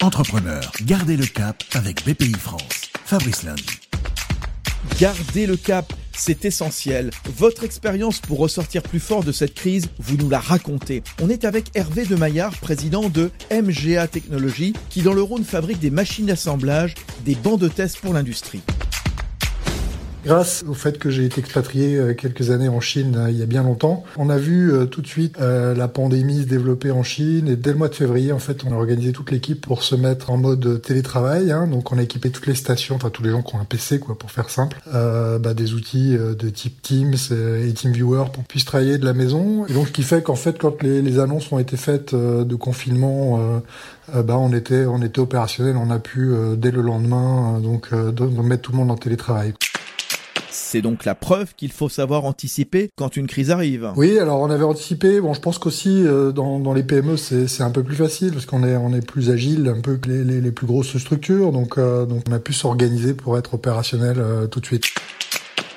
Entrepreneur, gardez le cap avec BPI France. Fabrice Lundi. Gardez le cap, c'est essentiel. Votre expérience pour ressortir plus fort de cette crise, vous nous la racontez. On est avec Hervé de Maillard, président de MGA Technologies, qui dans le Rhône fabrique des machines d'assemblage, des bancs de test pour l'industrie. Grâce au fait que j'ai été expatrié euh, quelques années en Chine euh, il y a bien longtemps, on a vu euh, tout de suite la pandémie se développer en Chine et dès le mois de février, en fait, on a organisé toute l'équipe pour se mettre en mode télétravail. Hein. donc, on a équipé toutes les stations, enfin tous les gens qui ont un PC, quoi, pour faire simple, bah, des outils de type Teams et TeamViewer pour puisse travailler de la maison. Donc, ce qui fait qu'en fait, quand les, les, annonces ont été faites de confinement, bah, on était on était opérationnel, on a pu dès le lendemain donc mettre tout le monde en télétravail. C'est donc la preuve qu'il faut savoir anticiper quand une crise arrive. Oui, alors on avait anticipé. Bon, je pense qu'aussi euh, dans, dans, les PME, c'est un peu plus facile parce qu'on est on est plus agile un peu que les, les, les plus grosses structures. Donc, euh, donc on a pu s'organiser pour être opérationnel euh, tout de suite.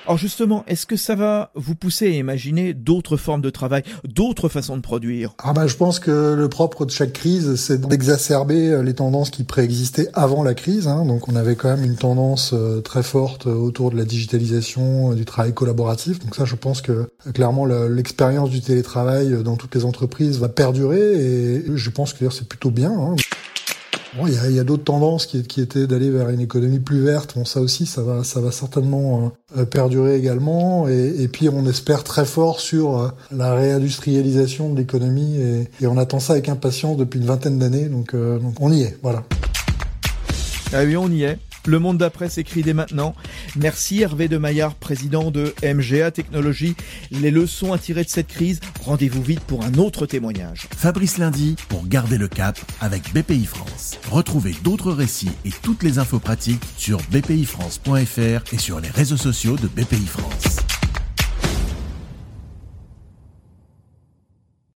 Alors justement, est-ce que ça va vous pousser à imaginer d'autres formes de travail, d'autres façons de produire? Ah bah je pense que le propre de chaque crise, c'est d'exacerber euh, les tendances qui préexistaient avant la crise. Hein. Donc on avait quand même une tendance euh, très forte euh, autour de la digitalisation, du travail collaboratif. Donc ça, je pense que clairement l'expérience du télétravail dans toutes les entreprises va perdurer et je pense que c'est plutôt bien. Hein. Bon, il y a, a d'autres tendances qui, qui étaient d'aller vers une économie plus verte. Bon, ça aussi, ça va, ça va certainement euh, perdurer également. Et, et, puis, on espère très fort sur euh, la réindustrialisation de l'économie. Et, et, on attend ça avec impatience depuis une vingtaine d'années. Donc, euh, donc, on y est. Voilà. Ah oui, on y est. Le monde d'après s'écrit dès maintenant. Merci Hervé de Maillard, président de MGA Technologies. Les leçons à tirer de cette crise, rendez-vous vite pour un autre témoignage. Fabrice Lundi pour garder le cap avec BPI France. Retrouvez d'autres récits et toutes les infos pratiques sur bpifrance.fr et sur les réseaux sociaux de BPI France.